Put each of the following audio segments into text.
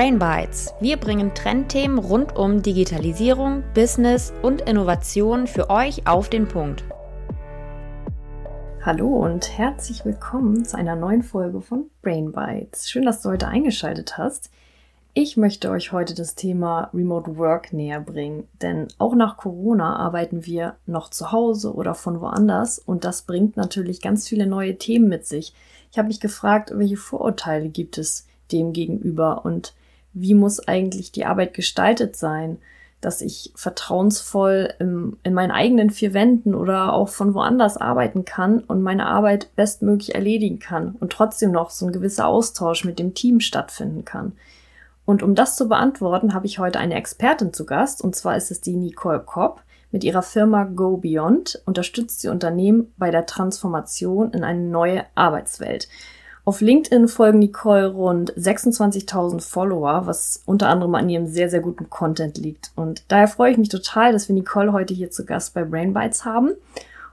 Brain Bites. Wir bringen Trendthemen rund um Digitalisierung, Business und Innovation für euch auf den Punkt. Hallo und herzlich willkommen zu einer neuen Folge von Brain Bites. Schön, dass du heute eingeschaltet hast. Ich möchte euch heute das Thema Remote Work näher bringen, denn auch nach Corona arbeiten wir noch zu Hause oder von woanders und das bringt natürlich ganz viele neue Themen mit sich. Ich habe mich gefragt, welche Vorurteile gibt es dem gegenüber und wie muss eigentlich die Arbeit gestaltet sein, dass ich vertrauensvoll im, in meinen eigenen vier Wänden oder auch von woanders arbeiten kann und meine Arbeit bestmöglich erledigen kann und trotzdem noch so ein gewisser Austausch mit dem Team stattfinden kann. Und um das zu beantworten, habe ich heute eine Expertin zu Gast, und zwar ist es die Nicole Kopp. Mit ihrer Firma Go Beyond unterstützt sie Unternehmen bei der Transformation in eine neue Arbeitswelt. Auf LinkedIn folgen Nicole rund 26.000 Follower, was unter anderem an ihrem sehr, sehr guten Content liegt. Und daher freue ich mich total, dass wir Nicole heute hier zu Gast bei Brain Bites haben.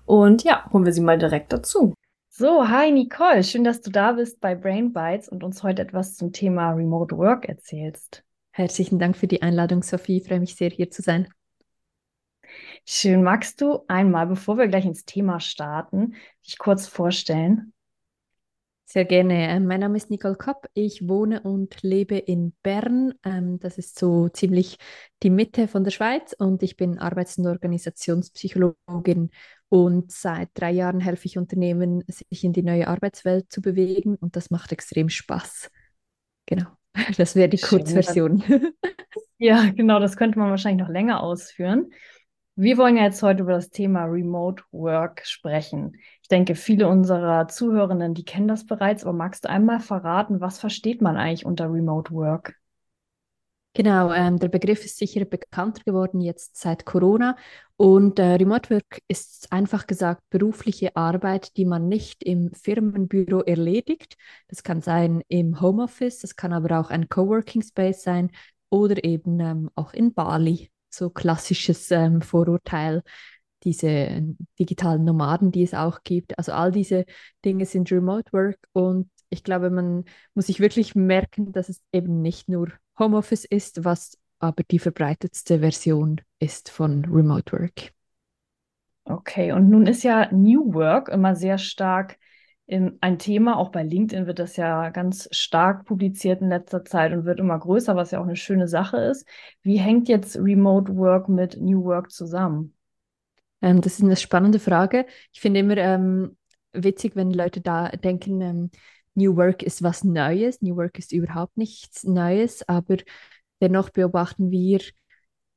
Und ja, holen wir sie mal direkt dazu. So, hi Nicole, schön, dass du da bist bei Brain Bites und uns heute etwas zum Thema Remote Work erzählst. Herzlichen Dank für die Einladung, Sophie. Ich freue mich sehr, hier zu sein. Schön. Magst du einmal, bevor wir gleich ins Thema starten, dich kurz vorstellen? Sehr gerne. Ähm, mein Name ist Nicole Kopp. Ich wohne und lebe in Bern. Ähm, das ist so ziemlich die Mitte von der Schweiz und ich bin Arbeits- und Organisationspsychologin und seit drei Jahren helfe ich Unternehmen, sich in die neue Arbeitswelt zu bewegen und das macht extrem Spaß. Genau, das wäre die Kurzversion. Ja, genau, das könnte man wahrscheinlich noch länger ausführen. Wir wollen ja jetzt heute über das Thema Remote Work sprechen. Ich denke, viele unserer Zuhörenden, die kennen das bereits, aber magst du einmal verraten, was versteht man eigentlich unter Remote Work? Genau, ähm, der Begriff ist sicher bekannter geworden jetzt seit Corona. Und äh, Remote Work ist einfach gesagt berufliche Arbeit, die man nicht im Firmenbüro erledigt. Das kann sein im Homeoffice, das kann aber auch ein Coworking Space sein oder eben ähm, auch in Bali so klassisches ähm, Vorurteil, diese digitalen Nomaden, die es auch gibt. Also all diese Dinge sind Remote Work und ich glaube, man muss sich wirklich merken, dass es eben nicht nur Homeoffice ist, was aber die verbreitetste Version ist von Remote Work. Okay, und nun ist ja New Work immer sehr stark ein Thema. Auch bei LinkedIn wird das ja ganz stark publiziert in letzter Zeit und wird immer größer, was ja auch eine schöne Sache ist. Wie hängt jetzt Remote Work mit New Work zusammen? Ähm, das ist eine spannende Frage. Ich finde immer ähm, witzig, wenn Leute da denken, ähm, New Work ist was Neues. New Work ist überhaupt nichts Neues, aber dennoch beobachten wir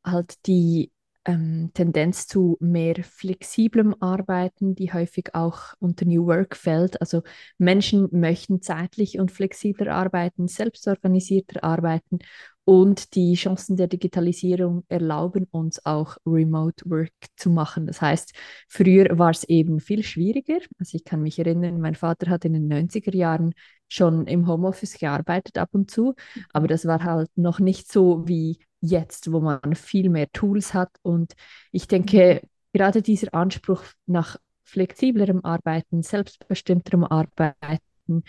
halt die ähm, Tendenz zu mehr flexiblem Arbeiten, die häufig auch unter New Work fällt. Also Menschen möchten zeitlich und flexibler arbeiten, selbstorganisierter arbeiten und die Chancen der Digitalisierung erlauben uns auch Remote Work zu machen. Das heißt, früher war es eben viel schwieriger. Also ich kann mich erinnern, mein Vater hat in den 90er Jahren schon im Homeoffice gearbeitet ab und zu, aber das war halt noch nicht so wie jetzt, wo man viel mehr Tools hat. Und ich denke, gerade dieser Anspruch nach flexiblerem Arbeiten, selbstbestimmterem Arbeiten,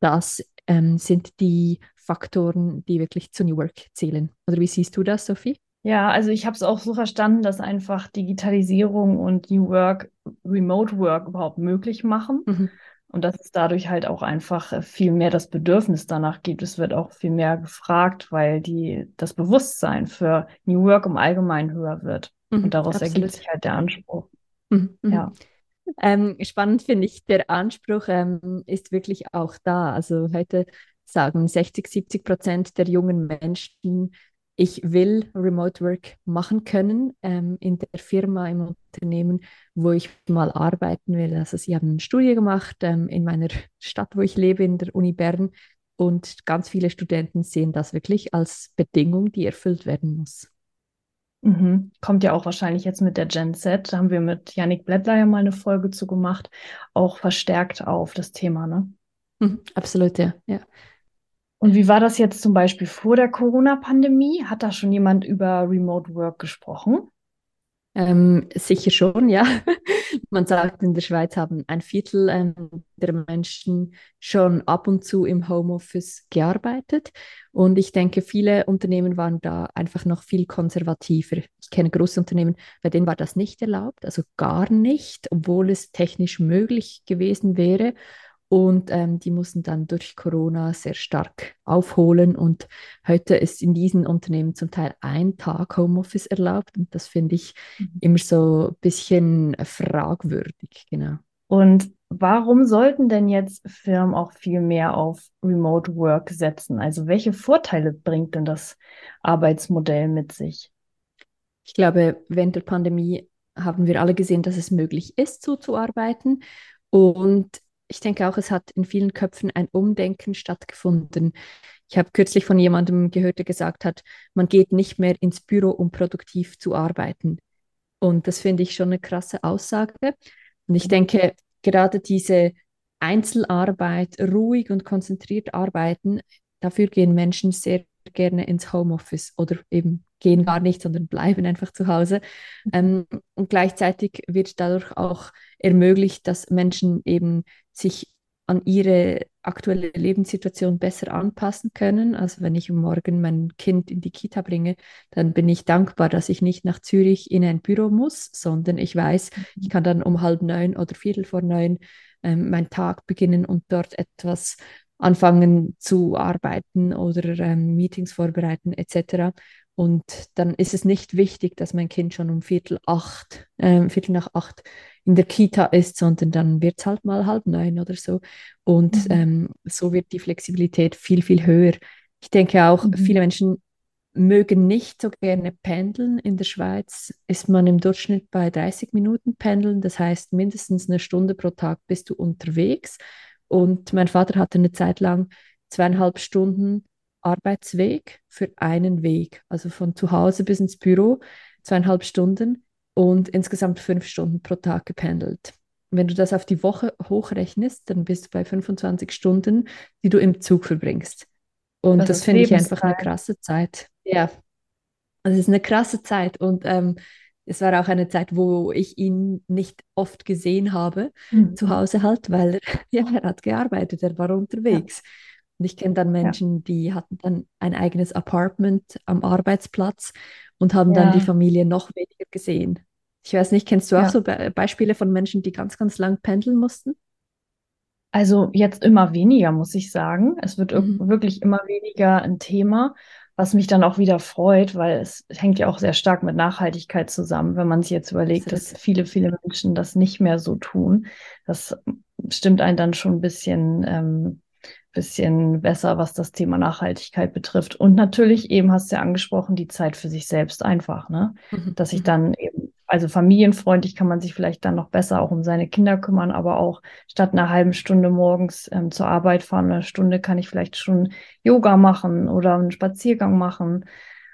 das ähm, sind die Faktoren, die wirklich zu New Work zählen. Oder wie siehst du das, Sophie? Ja, also ich habe es auch so verstanden, dass einfach Digitalisierung und New Work, Remote Work überhaupt möglich machen. Mhm. Und dass es dadurch halt auch einfach äh, viel mehr das Bedürfnis danach gibt. Es wird auch viel mehr gefragt, weil die, das Bewusstsein für New Work im Allgemeinen höher wird. Mhm, und daraus absolut. ergibt sich halt der Anspruch. Mhm, mhm. ja. Ähm, spannend finde ich, der Anspruch ähm, ist wirklich auch da. Also heute sagen 60, 70 Prozent der jungen Menschen, ich will Remote Work machen können ähm, in der Firma, im Unternehmen, wo ich mal arbeiten will. Also sie haben eine Studie gemacht ähm, in meiner Stadt, wo ich lebe, in der Uni Bern. Und ganz viele Studenten sehen das wirklich als Bedingung, die erfüllt werden muss. Mhm. Kommt ja auch wahrscheinlich jetzt mit der Gen Z, da haben wir mit Yannick Blättler ja mal eine Folge zu gemacht, auch verstärkt auf das Thema, ne? Mhm, absolut, ja. ja. Und wie war das jetzt zum Beispiel vor der Corona-Pandemie? Hat da schon jemand über Remote Work gesprochen? Ähm, sicher schon, ja. man sagt, in der Schweiz haben ein Viertel ähm, der Menschen schon ab und zu im Homeoffice gearbeitet. Und ich denke, viele Unternehmen waren da einfach noch viel konservativer. Ich kenne große Unternehmen, bei denen war das nicht erlaubt, also gar nicht, obwohl es technisch möglich gewesen wäre. Und ähm, die mussten dann durch Corona sehr stark aufholen. Und heute ist in diesen Unternehmen zum Teil ein Tag Homeoffice erlaubt. Und das finde ich mhm. immer so ein bisschen fragwürdig, genau. Und warum sollten denn jetzt Firmen auch viel mehr auf Remote Work setzen? Also welche Vorteile bringt denn das Arbeitsmodell mit sich? Ich glaube, während der Pandemie haben wir alle gesehen, dass es möglich ist, so zu arbeiten. Und ich denke auch, es hat in vielen Köpfen ein Umdenken stattgefunden. Ich habe kürzlich von jemandem gehört, der gesagt hat, man geht nicht mehr ins Büro, um produktiv zu arbeiten. Und das finde ich schon eine krasse Aussage. Und ich denke, gerade diese Einzelarbeit, ruhig und konzentriert arbeiten, dafür gehen Menschen sehr gerne ins Homeoffice oder eben gehen gar nicht, sondern bleiben einfach zu Hause. Mhm. Ähm, und gleichzeitig wird dadurch auch ermöglicht, dass Menschen eben sich an ihre aktuelle Lebenssituation besser anpassen können. Also wenn ich morgen mein Kind in die Kita bringe, dann bin ich dankbar, dass ich nicht nach Zürich in ein Büro muss, sondern ich weiß, mhm. ich kann dann um halb neun oder viertel vor neun ähm, meinen Tag beginnen und dort etwas anfangen zu arbeiten oder ähm, Meetings vorbereiten etc. Und dann ist es nicht wichtig, dass mein Kind schon um Viertel acht, äh, Viertel nach acht in der Kita ist, sondern dann wird es halt mal halb neun oder so. Und mhm. ähm, so wird die Flexibilität viel, viel höher. Ich denke auch, mhm. viele Menschen mögen nicht so gerne pendeln. In der Schweiz ist man im Durchschnitt bei 30 Minuten pendeln. Das heißt, mindestens eine Stunde pro Tag bist du unterwegs. Und mein Vater hatte eine Zeit lang zweieinhalb Stunden Arbeitsweg für einen Weg, also von zu Hause bis ins Büro, zweieinhalb Stunden und insgesamt fünf Stunden pro Tag gependelt. Wenn du das auf die Woche hochrechnest, dann bist du bei 25 Stunden, die du im Zug verbringst. Und das, das finde ich einfach eine krasse Zeit. Ja, also es ist eine krasse Zeit und ähm, es war auch eine Zeit, wo ich ihn nicht oft gesehen habe, mhm. zu Hause halt, weil er, ja, er hat gearbeitet, er war unterwegs. Ja. Und ich kenne dann Menschen, ja. die hatten dann ein eigenes Apartment am Arbeitsplatz und haben ja. dann die Familie noch weniger gesehen. Ich weiß nicht, kennst du auch so Be Beispiele von Menschen, die ganz, ganz lang pendeln mussten? Also jetzt immer weniger, muss ich sagen. Es wird mhm. wirklich immer weniger ein Thema, was mich dann auch wieder freut, weil es hängt ja auch sehr stark mit Nachhaltigkeit zusammen, wenn man sich jetzt überlegt, das dass viele, viele Menschen das nicht mehr so tun. Das stimmt einen dann schon ein bisschen ähm, bisschen besser, was das Thema Nachhaltigkeit betrifft. Und natürlich eben hast du ja angesprochen, die Zeit für sich selbst einfach, ne? Mhm. Dass ich mhm. dann eben, also familienfreundlich kann man sich vielleicht dann noch besser auch um seine Kinder kümmern, aber auch statt einer halben Stunde morgens ähm, zur Arbeit fahren, eine Stunde kann ich vielleicht schon Yoga machen oder einen Spaziergang machen.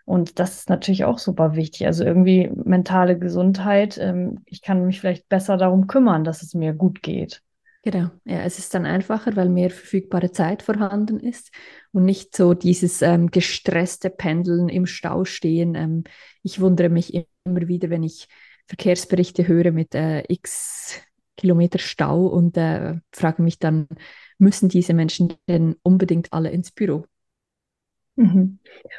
Und das ist natürlich auch super wichtig. Also irgendwie mentale Gesundheit. Ähm, ich kann mich vielleicht besser darum kümmern, dass es mir gut geht. Genau, ja, es ist dann einfacher, weil mehr verfügbare Zeit vorhanden ist und nicht so dieses ähm, gestresste Pendeln im Stau stehen. Ähm, ich wundere mich immer wieder, wenn ich Verkehrsberichte höre mit äh, x Kilometer Stau und äh, frage mich dann, müssen diese Menschen denn unbedingt alle ins Büro? Mhm.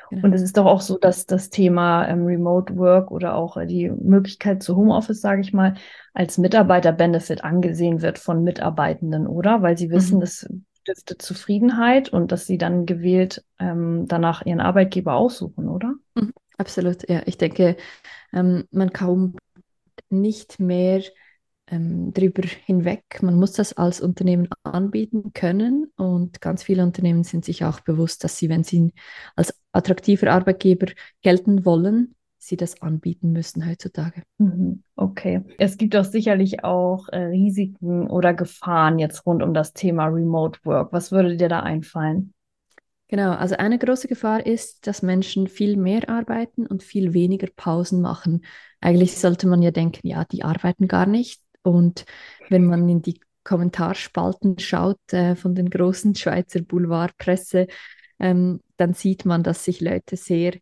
Genau. Und es ist doch auch so, dass das Thema ähm, Remote Work oder auch äh, die Möglichkeit zu Homeoffice, sage ich mal, als Mitarbeiter-Benefit angesehen wird von Mitarbeitenden, oder? Weil sie wissen, mhm. das stiftet Zufriedenheit und dass sie dann gewählt ähm, danach ihren Arbeitgeber aussuchen, oder? Mhm. Absolut, ja. Ich denke, ähm, man kaum nicht mehr ähm, drüber hinweg. Man muss das als Unternehmen anbieten können und ganz viele Unternehmen sind sich auch bewusst, dass sie, wenn sie als attraktiver Arbeitgeber gelten wollen, sie das anbieten müssen heutzutage. Mhm. Okay. Es gibt doch sicherlich auch äh, Risiken oder Gefahren jetzt rund um das Thema Remote Work. Was würde dir da einfallen? Genau, also eine große Gefahr ist, dass Menschen viel mehr arbeiten und viel weniger Pausen machen. Eigentlich sollte man ja denken, ja, die arbeiten gar nicht, und wenn man in die Kommentarspalten schaut äh, von den großen Schweizer Boulevardpresse, ähm, dann sieht man, dass sich Leute sehr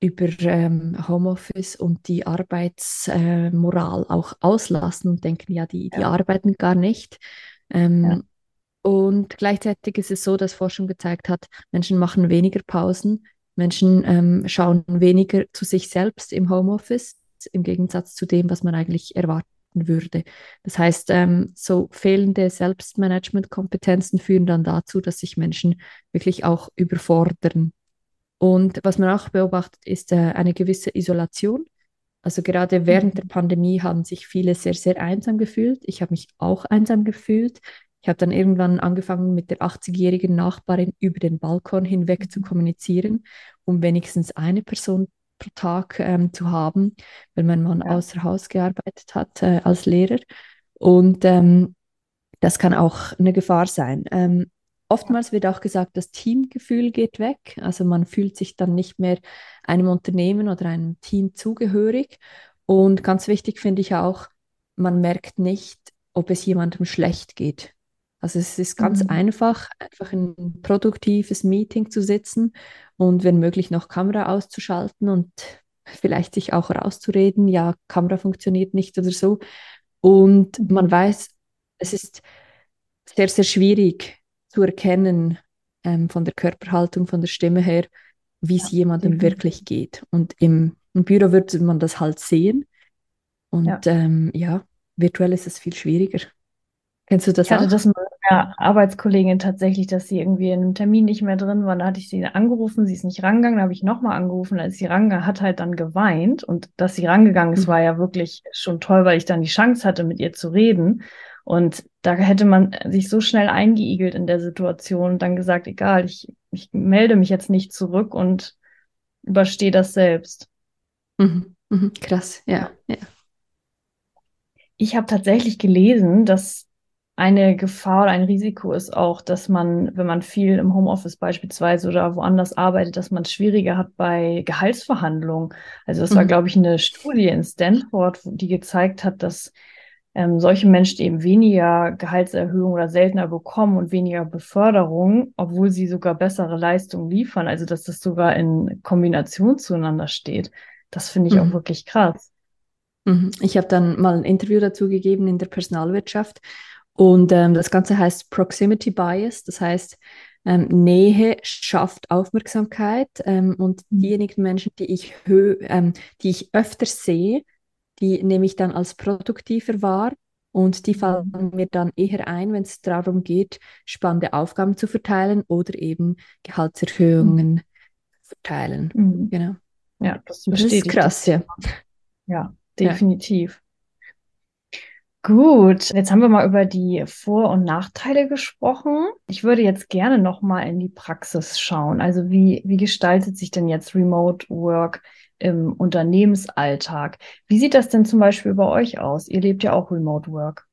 über ähm, Homeoffice und die Arbeitsmoral äh, auch auslassen und denken, ja, die, die ja. arbeiten gar nicht. Ähm, ja. Und gleichzeitig ist es so, dass Forschung gezeigt hat, Menschen machen weniger Pausen, Menschen ähm, schauen weniger zu sich selbst im Homeoffice, im Gegensatz zu dem, was man eigentlich erwarten würde. Das heißt, ähm, so fehlende Selbstmanagement-Kompetenzen führen dann dazu, dass sich Menschen wirklich auch überfordern und was man auch beobachtet, ist äh, eine gewisse Isolation. Also gerade während der mhm. Pandemie haben sich viele sehr, sehr einsam gefühlt. Ich habe mich auch einsam gefühlt. Ich habe dann irgendwann angefangen, mit der 80-jährigen Nachbarin über den Balkon hinweg mhm. zu kommunizieren, um wenigstens eine Person pro Tag ähm, zu haben, weil mein Mann ja. außer Haus gearbeitet hat äh, als Lehrer. Und ähm, das kann auch eine Gefahr sein. Ähm, Oftmals wird auch gesagt, das Teamgefühl geht weg. Also man fühlt sich dann nicht mehr einem Unternehmen oder einem Team zugehörig. Und ganz wichtig finde ich auch, man merkt nicht, ob es jemandem schlecht geht. Also es ist ganz mhm. einfach, einfach ein produktives Meeting zu sitzen und wenn möglich noch Kamera auszuschalten und vielleicht sich auch rauszureden, ja, Kamera funktioniert nicht oder so. Und mhm. man weiß, es ist sehr, sehr schwierig, zu erkennen ähm, von der Körperhaltung, von der Stimme her, wie es ja, jemandem definitiv. wirklich geht. Und im, im, Büro würde man das halt sehen. Und ja. Ähm, ja, virtuell ist es viel schwieriger. Kennst du das ich hatte auch? das mit einer Arbeitskollegin tatsächlich, dass sie irgendwie in einem Termin nicht mehr drin war. Da hatte ich sie angerufen, sie ist nicht rangegangen, da habe ich nochmal angerufen, als sie rangegangen hat, halt dann geweint. Und dass sie rangegangen ist, mhm. war ja wirklich schon toll, weil ich dann die Chance hatte, mit ihr zu reden. Und da hätte man sich so schnell eingeigelt in der Situation und dann gesagt, egal, ich, ich melde mich jetzt nicht zurück und überstehe das selbst. Mhm. Mhm. Krass, ja. ja. Ich habe tatsächlich gelesen, dass eine Gefahr oder ein Risiko ist auch, dass man, wenn man viel im Homeoffice beispielsweise oder woanders arbeitet, dass man es schwieriger hat bei Gehaltsverhandlungen. Also das war, mhm. glaube ich, eine Studie in Stanford, die gezeigt hat, dass ähm, solche Menschen eben weniger Gehaltserhöhung oder seltener bekommen und weniger Beförderung, obwohl sie sogar bessere Leistungen liefern. Also dass das sogar in Kombination zueinander steht. Das finde ich mhm. auch wirklich krass. Mhm. Ich habe dann mal ein Interview dazu gegeben in der Personalwirtschaft und ähm, das Ganze heißt Proximity Bias. Das heißt, ähm, Nähe schafft Aufmerksamkeit ähm, und mhm. diejenigen Menschen, die ich, ähm, die ich öfter sehe, die nehme ich dann als produktiver wahr und die mhm. fallen mir dann eher ein, wenn es darum geht, spannende Aufgaben zu verteilen oder eben Gehaltserhöhungen mhm. verteilen. Mhm. Genau. Ja, das, das ist krass, ja. Ja, definitiv. Ja. Gut, jetzt haben wir mal über die Vor- und Nachteile gesprochen. Ich würde jetzt gerne noch mal in die Praxis schauen. Also wie, wie gestaltet sich denn jetzt Remote Work im Unternehmensalltag. Wie sieht das denn zum Beispiel bei euch aus? Ihr lebt ja auch Remote Work.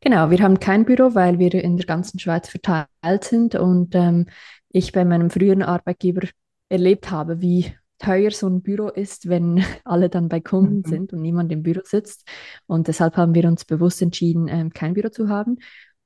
Genau, wir haben kein Büro, weil wir in der ganzen Schweiz verteilt sind und ähm, ich bei meinem früheren Arbeitgeber erlebt habe, wie teuer so ein Büro ist, wenn alle dann bei Kunden mhm. sind und niemand im Büro sitzt. Und deshalb haben wir uns bewusst entschieden, ähm, kein Büro zu haben.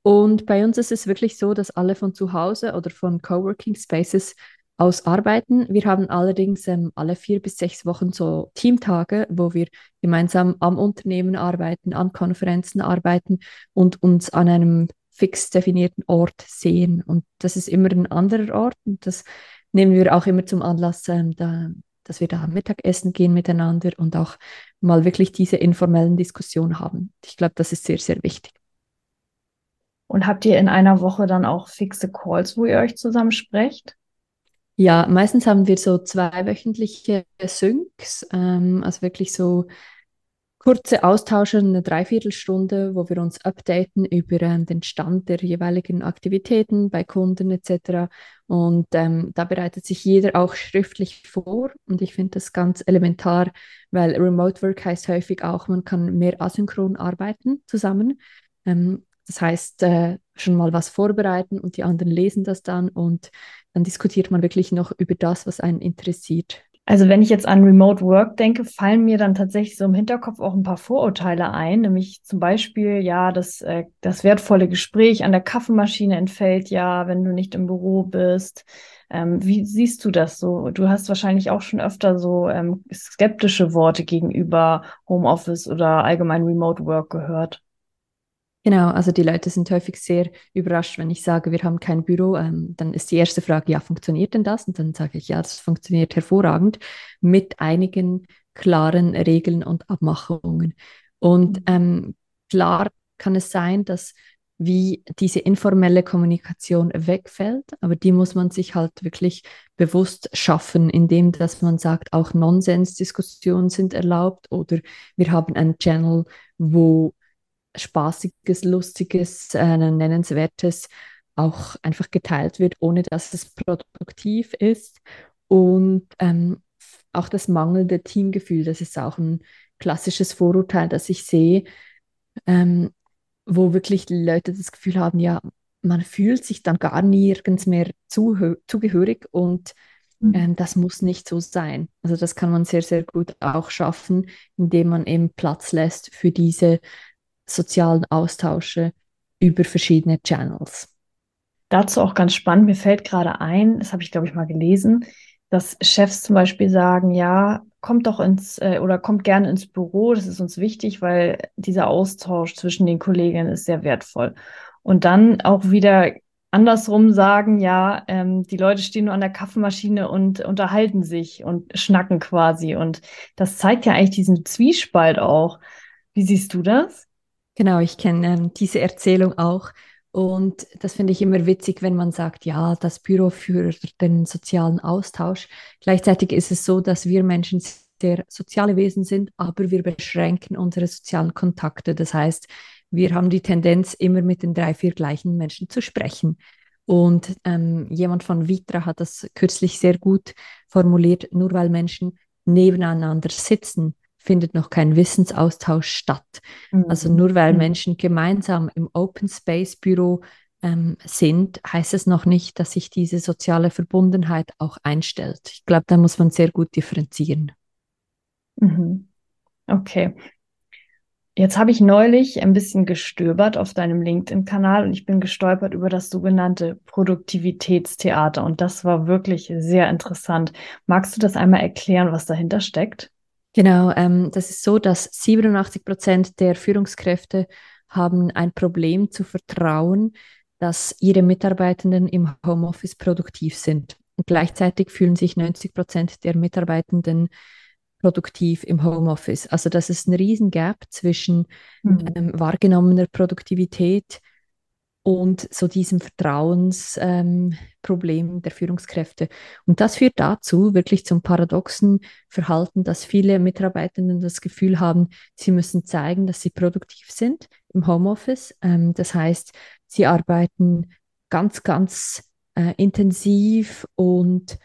Und bei uns ist es wirklich so, dass alle von zu Hause oder von Coworking Spaces ausarbeiten. Wir haben allerdings ähm, alle vier bis sechs Wochen so Teamtage, wo wir gemeinsam am Unternehmen arbeiten, an Konferenzen arbeiten und uns an einem fix definierten Ort sehen. Und das ist immer ein anderer Ort und das nehmen wir auch immer zum Anlass, ähm, da, dass wir da Mittagessen gehen miteinander und auch mal wirklich diese informellen Diskussionen haben. Ich glaube, das ist sehr, sehr wichtig. Und habt ihr in einer Woche dann auch fixe Calls, wo ihr euch zusammen sprecht? Ja, meistens haben wir so zweiwöchentliche Syncs, ähm, also wirklich so kurze Austausche, eine Dreiviertelstunde, wo wir uns updaten über ähm, den Stand der jeweiligen Aktivitäten bei Kunden etc. Und ähm, da bereitet sich jeder auch schriftlich vor. Und ich finde das ganz elementar, weil Remote Work heißt häufig auch, man kann mehr asynchron arbeiten zusammen. Ähm, das heißt, äh, schon mal was vorbereiten und die anderen lesen das dann und dann diskutiert man wirklich noch über das, was einen interessiert. Also wenn ich jetzt an Remote Work denke, fallen mir dann tatsächlich so im Hinterkopf auch ein paar Vorurteile ein, nämlich zum Beispiel, ja, das, äh, das wertvolle Gespräch an der Kaffeemaschine entfällt ja, wenn du nicht im Büro bist. Ähm, wie siehst du das so? Du hast wahrscheinlich auch schon öfter so ähm, skeptische Worte gegenüber Homeoffice oder allgemein Remote Work gehört. Genau, also die Leute sind häufig sehr überrascht, wenn ich sage, wir haben kein Büro. Ähm, dann ist die erste Frage, ja, funktioniert denn das? Und dann sage ich, ja, das funktioniert hervorragend mit einigen klaren Regeln und Abmachungen. Und mhm. ähm, klar kann es sein, dass wie diese informelle Kommunikation wegfällt, aber die muss man sich halt wirklich bewusst schaffen, indem dass man sagt, auch Nonsensdiskussionen sind erlaubt oder wir haben einen Channel, wo Spaßiges, Lustiges, äh, Nennenswertes auch einfach geteilt wird, ohne dass es produktiv ist. Und ähm, auch das mangelnde Teamgefühl, das ist auch ein klassisches Vorurteil, das ich sehe, ähm, wo wirklich die Leute das Gefühl haben, ja, man fühlt sich dann gar nirgends mehr zugehörig und mhm. ähm, das muss nicht so sein. Also das kann man sehr, sehr gut auch schaffen, indem man eben Platz lässt für diese sozialen Austausche über verschiedene Channels. Dazu auch ganz spannend, mir fällt gerade ein, das habe ich, glaube ich, mal gelesen, dass Chefs zum Beispiel sagen, ja, kommt doch ins äh, oder kommt gerne ins Büro, das ist uns wichtig, weil dieser Austausch zwischen den Kolleginnen ist sehr wertvoll. Und dann auch wieder andersrum sagen, ja, ähm, die Leute stehen nur an der Kaffeemaschine und unterhalten sich und schnacken quasi. Und das zeigt ja eigentlich diesen Zwiespalt auch. Wie siehst du das? Genau, ich kenne ähm, diese Erzählung auch. Und das finde ich immer witzig, wenn man sagt, ja, das Büro für den sozialen Austausch. Gleichzeitig ist es so, dass wir Menschen sehr soziale Wesen sind, aber wir beschränken unsere sozialen Kontakte. Das heißt, wir haben die Tendenz, immer mit den drei, vier gleichen Menschen zu sprechen. Und ähm, jemand von Vitra hat das kürzlich sehr gut formuliert, nur weil Menschen nebeneinander sitzen, findet noch kein Wissensaustausch statt. Mhm. Also nur weil mhm. Menschen gemeinsam im Open Space Büro ähm, sind, heißt es noch nicht, dass sich diese soziale Verbundenheit auch einstellt. Ich glaube, da muss man sehr gut differenzieren. Mhm. Okay. Jetzt habe ich neulich ein bisschen gestöbert auf deinem LinkedIn-Kanal und ich bin gestolpert über das sogenannte Produktivitätstheater und das war wirklich sehr interessant. Magst du das einmal erklären, was dahinter steckt? Genau, ähm, das ist so, dass 87 Prozent der Führungskräfte haben ein Problem zu vertrauen, dass ihre Mitarbeitenden im Homeoffice produktiv sind. Und gleichzeitig fühlen sich 90 Prozent der Mitarbeitenden produktiv im Homeoffice. Also das ist ein Riesengap zwischen mhm. ähm, wahrgenommener Produktivität und so diesem Vertrauensproblem ähm, der Führungskräfte. Und das führt dazu, wirklich zum paradoxen Verhalten, dass viele Mitarbeitenden das Gefühl haben, sie müssen zeigen, dass sie produktiv sind im Homeoffice. Ähm, das heißt, sie arbeiten ganz, ganz äh, intensiv und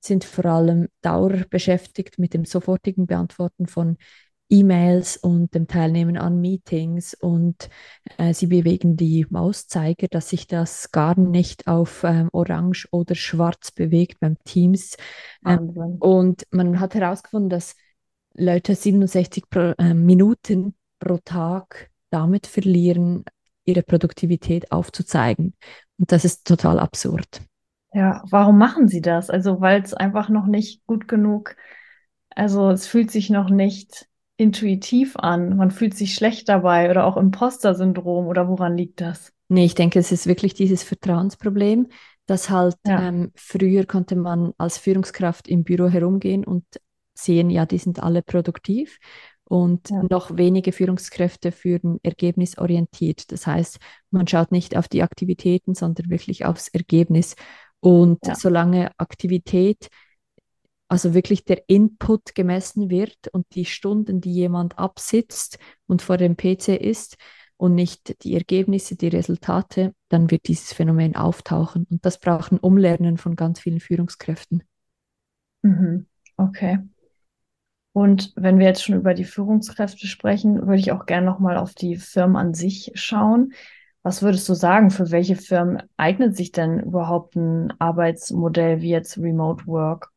sind vor allem dauerbeschäftigt mit dem sofortigen Beantworten von E-Mails und dem Teilnehmen an Meetings und äh, sie bewegen die Mauszeiger, dass sich das gar nicht auf ähm, Orange oder Schwarz bewegt beim Teams. Ähm, und man hat herausgefunden, dass Leute 67 pro, äh, Minuten pro Tag damit verlieren, ihre Produktivität aufzuzeigen. Und das ist total absurd. Ja, warum machen sie das? Also, weil es einfach noch nicht gut genug, also es fühlt sich noch nicht intuitiv an. Man fühlt sich schlecht dabei oder auch Imposter-Syndrom oder woran liegt das? Nee, ich denke, es ist wirklich dieses Vertrauensproblem, dass halt ja. ähm, früher konnte man als Führungskraft im Büro herumgehen und sehen, ja, die sind alle produktiv. Und ja. noch wenige Führungskräfte führen ergebnisorientiert. Das heißt, man schaut nicht auf die Aktivitäten, sondern wirklich aufs Ergebnis. Und ja. solange Aktivität also wirklich der Input gemessen wird und die Stunden, die jemand absitzt und vor dem PC ist und nicht die Ergebnisse, die Resultate, dann wird dieses Phänomen auftauchen. Und das braucht ein Umlernen von ganz vielen Führungskräften. Mhm. Okay. Und wenn wir jetzt schon über die Führungskräfte sprechen, würde ich auch gerne nochmal auf die Firmen an sich schauen. Was würdest du sagen, für welche Firmen eignet sich denn überhaupt ein Arbeitsmodell wie jetzt Remote Work?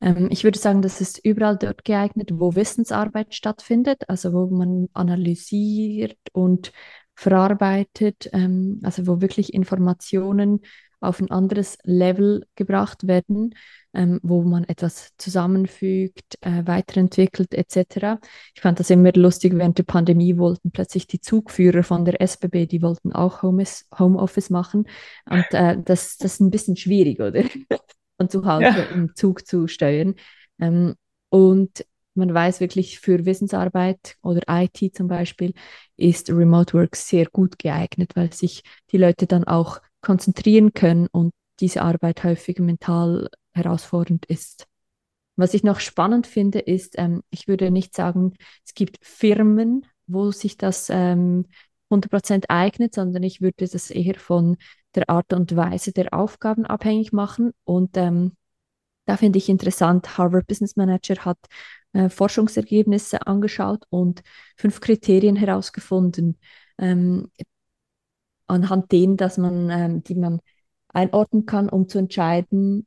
Ähm, ich würde sagen, das ist überall dort geeignet, wo Wissensarbeit stattfindet, also wo man analysiert und verarbeitet, ähm, also wo wirklich Informationen auf ein anderes Level gebracht werden, ähm, wo man etwas zusammenfügt, äh, weiterentwickelt etc. Ich fand das immer lustig, während der Pandemie wollten plötzlich die Zugführer von der SBB, die wollten auch Homeoffice machen und äh, das, das ist ein bisschen schwierig, oder? Von zu Hause ja. im Zug zu steuern. Ähm, und man weiß wirklich für Wissensarbeit oder IT zum Beispiel ist Remote Work sehr gut geeignet, weil sich die Leute dann auch konzentrieren können und diese Arbeit häufig mental herausfordernd ist. Was ich noch spannend finde, ist, ähm, ich würde nicht sagen, es gibt Firmen, wo sich das ähm, 100% eignet, sondern ich würde das eher von der Art und Weise der Aufgaben abhängig machen. Und ähm, da finde ich interessant, Harvard Business Manager hat äh, Forschungsergebnisse angeschaut und fünf Kriterien herausgefunden, ähm, anhand denen, dass man, ähm, die man einordnen kann, um zu entscheiden,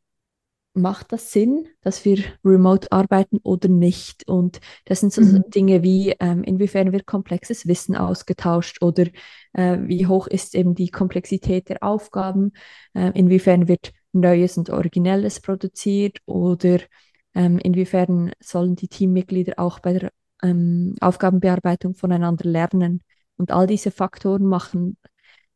macht das Sinn, dass wir remote arbeiten oder nicht? Und das sind so mhm. Dinge wie, ähm, inwiefern wird komplexes Wissen ausgetauscht oder äh, wie hoch ist eben die Komplexität der Aufgaben, äh, inwiefern wird Neues und Originelles produziert oder ähm, inwiefern sollen die Teammitglieder auch bei der ähm, Aufgabenbearbeitung voneinander lernen. Und all diese Faktoren machen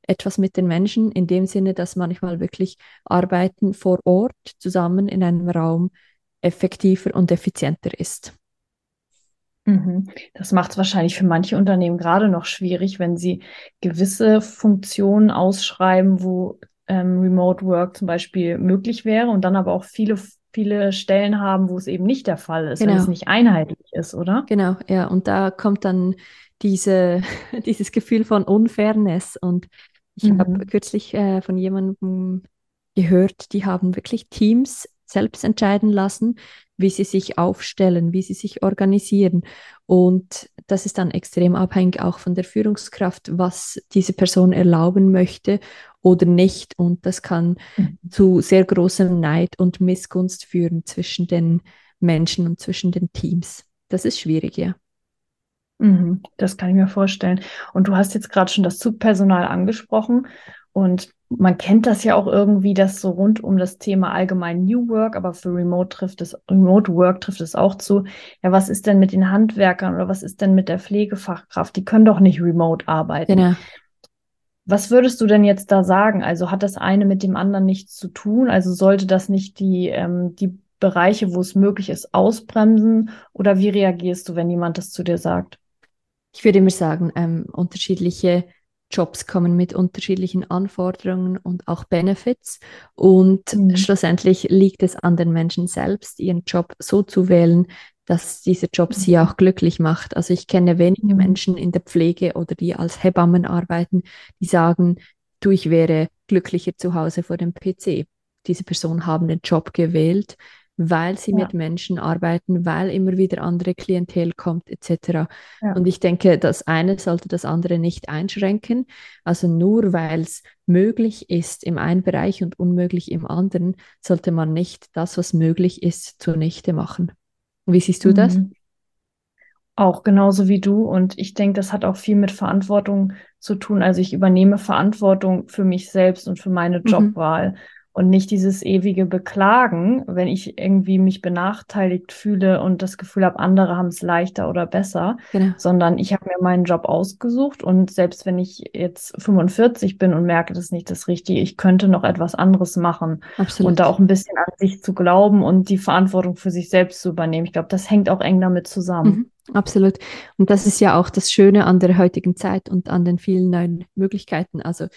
etwas mit den Menschen in dem Sinne, dass manchmal wirklich Arbeiten vor Ort zusammen in einem Raum effektiver und effizienter ist. Mhm. Das macht es wahrscheinlich für manche Unternehmen gerade noch schwierig, wenn sie gewisse Funktionen ausschreiben, wo ähm, Remote Work zum Beispiel möglich wäre und dann aber auch viele, viele Stellen haben, wo es eben nicht der Fall ist, genau. wenn es nicht einheitlich ist, oder? Genau, ja. Und da kommt dann diese, dieses Gefühl von Unfairness und ich mhm. habe kürzlich äh, von jemandem gehört, die haben wirklich Teams selbst entscheiden lassen, wie sie sich aufstellen, wie sie sich organisieren. Und das ist dann extrem abhängig auch von der Führungskraft, was diese Person erlauben möchte oder nicht. Und das kann mhm. zu sehr großem Neid und Missgunst führen zwischen den Menschen und zwischen den Teams. Das ist schwierig, ja. Mhm, das kann ich mir vorstellen. Und du hast jetzt gerade schon das Zugpersonal angesprochen. Und man kennt das ja auch irgendwie, dass so rund um das Thema allgemein New Work, aber für Remote trifft es, Remote Work trifft es auch zu. Ja, was ist denn mit den Handwerkern oder was ist denn mit der Pflegefachkraft? Die können doch nicht remote arbeiten. Genau. Was würdest du denn jetzt da sagen? Also hat das eine mit dem anderen nichts zu tun? Also sollte das nicht die, ähm, die Bereiche, wo es möglich ist, ausbremsen? Oder wie reagierst du, wenn jemand das zu dir sagt? Ich würde immer sagen, ähm, unterschiedliche Jobs kommen mit unterschiedlichen Anforderungen und auch Benefits. Und mhm. schlussendlich liegt es an den Menschen selbst, ihren Job so zu wählen, dass dieser Job mhm. sie auch glücklich macht. Also ich kenne wenige mhm. Menschen in der Pflege oder die als Hebammen arbeiten, die sagen, du, ich wäre glücklicher zu Hause vor dem PC. Diese Personen haben den Job gewählt, weil sie ja. mit Menschen arbeiten, weil immer wieder andere Klientel kommt etc. Ja. Und ich denke, das eine sollte das andere nicht einschränken. Also nur weil es möglich ist im einen Bereich und unmöglich im anderen, sollte man nicht das, was möglich ist, zunichte machen. Wie siehst du mhm. das? Auch genauso wie du. Und ich denke, das hat auch viel mit Verantwortung zu tun. Also ich übernehme Verantwortung für mich selbst und für meine mhm. Jobwahl. Mhm und nicht dieses ewige Beklagen, wenn ich irgendwie mich benachteiligt fühle und das Gefühl habe, andere haben es leichter oder besser, genau. sondern ich habe mir meinen Job ausgesucht und selbst wenn ich jetzt 45 bin und merke, das ist nicht das Richtige, ich könnte noch etwas anderes machen Absolut. und da auch ein bisschen an sich zu glauben und die Verantwortung für sich selbst zu übernehmen. Ich glaube, das hängt auch eng damit zusammen. Mhm. Absolut. Und das ist ja auch das Schöne an der heutigen Zeit und an den vielen neuen Möglichkeiten. Also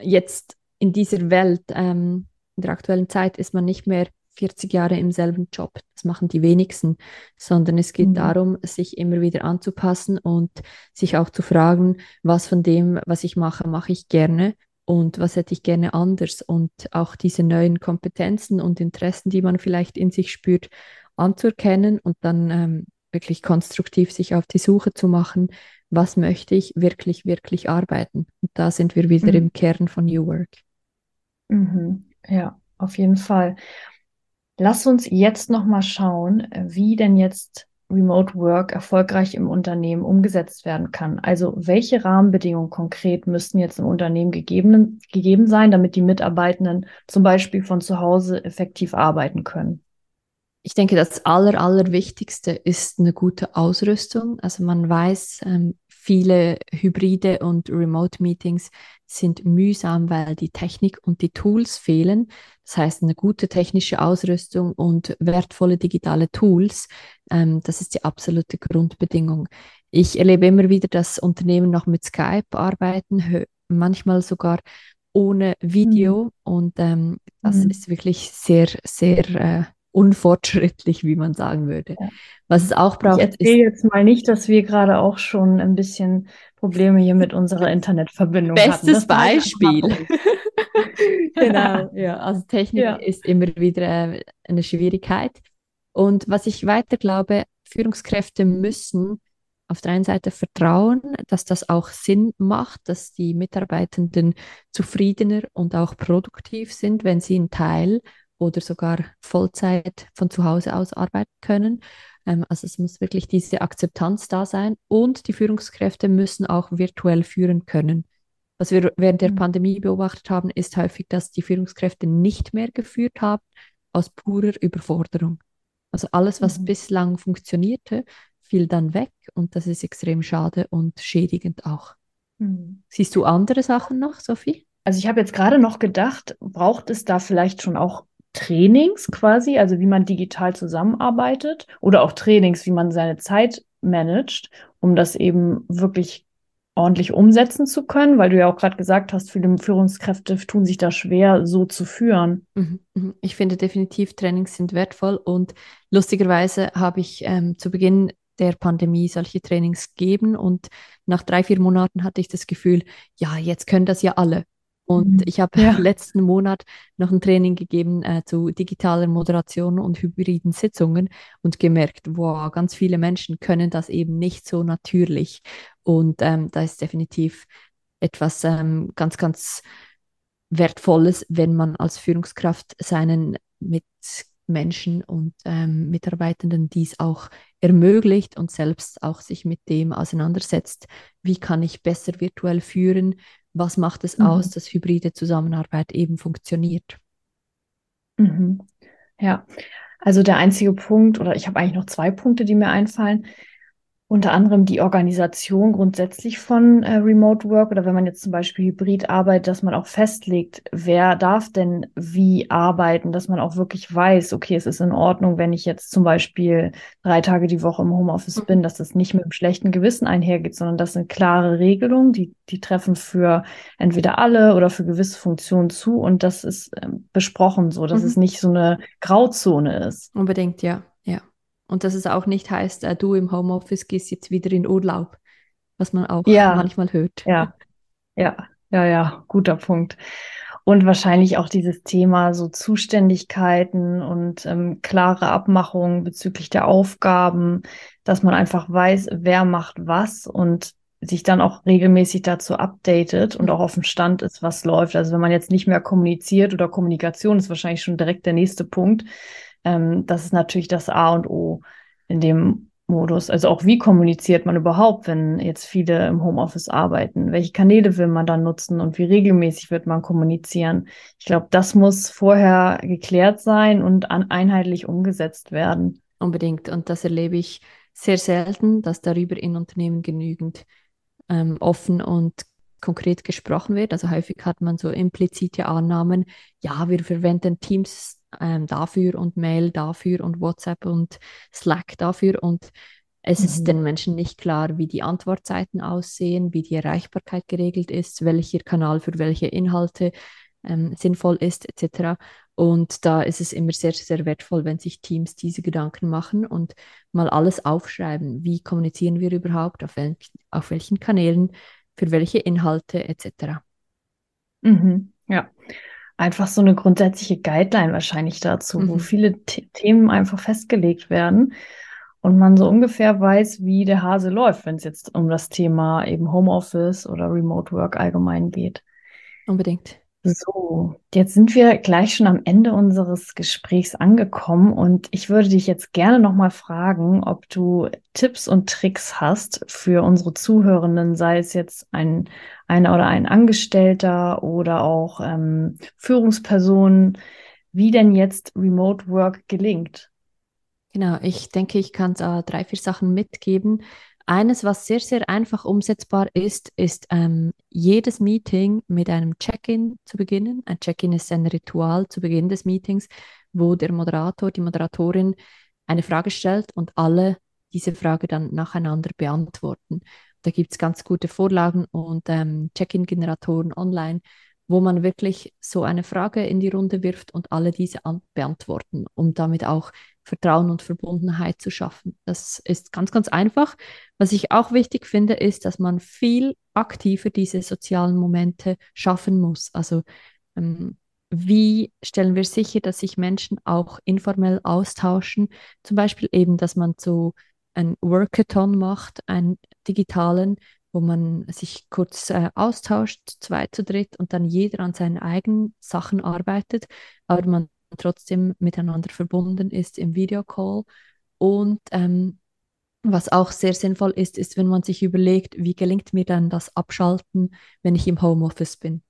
jetzt in dieser Welt, ähm, in der aktuellen Zeit, ist man nicht mehr 40 Jahre im selben Job. Das machen die wenigsten, sondern es geht mhm. darum, sich immer wieder anzupassen und sich auch zu fragen, was von dem, was ich mache, mache ich gerne und was hätte ich gerne anders und auch diese neuen Kompetenzen und Interessen, die man vielleicht in sich spürt, anzuerkennen und dann ähm, wirklich konstruktiv sich auf die Suche zu machen, was möchte ich wirklich, wirklich arbeiten. Und da sind wir wieder mhm. im Kern von New Work. Mhm. Ja, auf jeden Fall. Lass uns jetzt noch mal schauen, wie denn jetzt Remote Work erfolgreich im Unternehmen umgesetzt werden kann. Also welche Rahmenbedingungen konkret müssten jetzt im Unternehmen gegeben, gegeben sein, damit die Mitarbeitenden zum Beispiel von zu Hause effektiv arbeiten können? Ich denke, das Aller, Allerwichtigste ist eine gute Ausrüstung. Also man weiß, ähm, viele Hybride und Remote-Meetings sind mühsam, weil die Technik und die Tools fehlen. Das heißt, eine gute technische Ausrüstung und wertvolle digitale Tools, ähm, das ist die absolute Grundbedingung. Ich erlebe immer wieder, dass Unternehmen noch mit Skype arbeiten, manchmal sogar ohne Video. Mhm. Und ähm, das mhm. ist wirklich sehr, sehr äh, unfortschrittlich, wie man sagen würde. Ja. Was es auch braucht. Ich erzähle jetzt mal nicht, dass wir gerade auch schon ein bisschen Probleme hier mit unserer Internetverbindung Bestes hatten. Bestes Beispiel. genau, ja. Also Technik ja. ist immer wieder äh, eine Schwierigkeit. Und was ich weiter glaube, Führungskräfte müssen auf der einen Seite vertrauen, dass das auch Sinn macht, dass die Mitarbeitenden zufriedener und auch produktiv sind, wenn sie einen Teil oder sogar Vollzeit von zu Hause aus arbeiten können. Ähm, also es muss wirklich diese Akzeptanz da sein und die Führungskräfte müssen auch virtuell führen können. Was wir während der mhm. Pandemie beobachtet haben, ist häufig, dass die Führungskräfte nicht mehr geführt haben aus purer Überforderung. Also alles, was mhm. bislang funktionierte, fiel dann weg und das ist extrem schade und schädigend auch. Mhm. Siehst du andere Sachen noch, Sophie? Also ich habe jetzt gerade noch gedacht, braucht es da vielleicht schon auch Trainings quasi, also wie man digital zusammenarbeitet oder auch Trainings, wie man seine Zeit managt, um das eben wirklich ordentlich umsetzen zu können, weil du ja auch gerade gesagt hast, viele Führungskräfte tun sich da schwer, so zu führen. Mhm, mhm. Ich finde definitiv, Trainings sind wertvoll und lustigerweise habe ich ähm, zu Beginn der Pandemie solche Trainings gegeben und nach drei, vier Monaten hatte ich das Gefühl, ja, jetzt können das ja alle. Und mhm. ich habe ja. letzten Monat noch ein Training gegeben äh, zu digitaler Moderation und hybriden Sitzungen und gemerkt, wow, ganz viele Menschen können das eben nicht so natürlich. Und ähm, da ist definitiv etwas ähm, ganz, ganz Wertvolles, wenn man als Führungskraft seinen Mitmenschen und ähm, Mitarbeitenden dies auch ermöglicht und selbst auch sich mit dem auseinandersetzt, wie kann ich besser virtuell führen, was macht es mhm. aus, dass hybride Zusammenarbeit eben funktioniert? Mhm. Ja, also der einzige Punkt, oder ich habe eigentlich noch zwei Punkte, die mir einfallen unter anderem die Organisation grundsätzlich von äh, Remote Work oder wenn man jetzt zum Beispiel Hybrid arbeitet, dass man auch festlegt, wer darf denn wie arbeiten, dass man auch wirklich weiß, okay, es ist in Ordnung, wenn ich jetzt zum Beispiel drei Tage die Woche im Homeoffice mhm. bin, dass das nicht mit einem schlechten Gewissen einhergeht, sondern das sind klare Regelungen, die, die treffen für entweder alle oder für gewisse Funktionen zu und das ist äh, besprochen so, dass mhm. es nicht so eine Grauzone ist. Unbedingt, ja. Und dass es auch nicht heißt, äh, du im Homeoffice gehst jetzt wieder in Urlaub, was man auch ja. manchmal hört. Ja, ja, ja, ja, guter Punkt. Und wahrscheinlich auch dieses Thema so Zuständigkeiten und ähm, klare Abmachungen bezüglich der Aufgaben, dass man einfach weiß, wer macht was und sich dann auch regelmäßig dazu updatet und auch auf dem Stand ist, was läuft. Also wenn man jetzt nicht mehr kommuniziert oder Kommunikation ist wahrscheinlich schon direkt der nächste Punkt, ähm, das ist natürlich das A und O in dem Modus. Also auch wie kommuniziert man überhaupt, wenn jetzt viele im Homeoffice arbeiten? Welche Kanäle will man dann nutzen und wie regelmäßig wird man kommunizieren? Ich glaube, das muss vorher geklärt sein und einheitlich umgesetzt werden. Unbedingt. Und das erlebe ich sehr selten, dass darüber in Unternehmen genügend ähm, offen und konkret gesprochen wird. Also häufig hat man so implizite Annahmen, ja, wir verwenden Teams ähm, dafür und Mail dafür und WhatsApp und Slack dafür und es mhm. ist den Menschen nicht klar, wie die Antwortzeiten aussehen, wie die Erreichbarkeit geregelt ist, welcher Kanal für welche Inhalte ähm, sinnvoll ist, etc. Und da ist es immer sehr, sehr wertvoll, wenn sich Teams diese Gedanken machen und mal alles aufschreiben. Wie kommunizieren wir überhaupt, auf, wel auf welchen Kanälen, für welche Inhalte, etc. Mhm. Einfach so eine grundsätzliche Guideline wahrscheinlich dazu, mhm. wo viele The Themen einfach festgelegt werden und man so ungefähr weiß, wie der Hase läuft, wenn es jetzt um das Thema eben Homeoffice oder Remote Work allgemein geht. Unbedingt. So, jetzt sind wir gleich schon am Ende unseres Gesprächs angekommen und ich würde dich jetzt gerne nochmal fragen, ob du Tipps und Tricks hast für unsere Zuhörenden, sei es jetzt ein einer oder ein Angestellter oder auch ähm, Führungspersonen, wie denn jetzt Remote Work gelingt. Genau, ich denke, ich kann äh, drei, vier Sachen mitgeben. Eines, was sehr, sehr einfach umsetzbar ist, ist ähm, jedes Meeting mit einem Check-in zu beginnen. Ein Check-in ist ein Ritual zu Beginn des Meetings, wo der Moderator, die Moderatorin eine Frage stellt und alle diese Frage dann nacheinander beantworten. Da gibt es ganz gute Vorlagen und ähm, Check-in-Generatoren online, wo man wirklich so eine Frage in die Runde wirft und alle diese beantworten, um damit auch Vertrauen und Verbundenheit zu schaffen. Das ist ganz, ganz einfach. Was ich auch wichtig finde, ist, dass man viel aktiver diese sozialen Momente schaffen muss. Also ähm, wie stellen wir sicher, dass sich Menschen auch informell austauschen? Zum Beispiel eben, dass man so ein Workathon macht, einen digitalen, wo man sich kurz äh, austauscht, zwei zu dritt und dann jeder an seinen eigenen Sachen arbeitet, aber man trotzdem miteinander verbunden ist im Videocall. Und ähm, was auch sehr sinnvoll ist, ist, wenn man sich überlegt, wie gelingt mir dann das Abschalten, wenn ich im Homeoffice bin.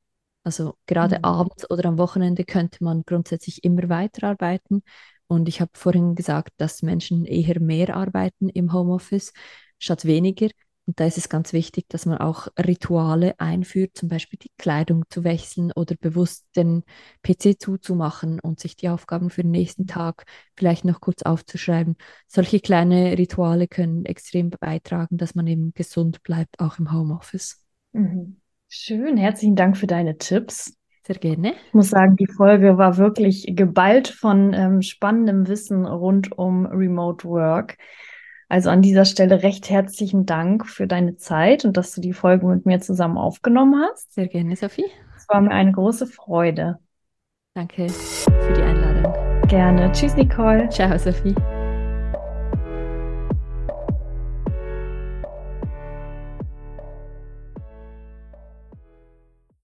Also gerade mhm. abends oder am Wochenende könnte man grundsätzlich immer weiterarbeiten. Und ich habe vorhin gesagt, dass Menschen eher mehr arbeiten im Homeoffice statt weniger. Und da ist es ganz wichtig, dass man auch Rituale einführt, zum Beispiel die Kleidung zu wechseln oder bewusst den PC zuzumachen und sich die Aufgaben für den nächsten Tag vielleicht noch kurz aufzuschreiben. Solche kleine Rituale können extrem beitragen, dass man eben gesund bleibt, auch im Homeoffice. Mhm. Schön, herzlichen Dank für deine Tipps. Sehr gerne. Ich muss sagen, die Folge war wirklich geballt von ähm, spannendem Wissen rund um Remote Work. Also an dieser Stelle recht herzlichen Dank für deine Zeit und dass du die Folge mit mir zusammen aufgenommen hast. Sehr gerne, Sophie. Es war mir eine große Freude. Danke für die Einladung. Gerne. Tschüss, Nicole. Ciao, Sophie.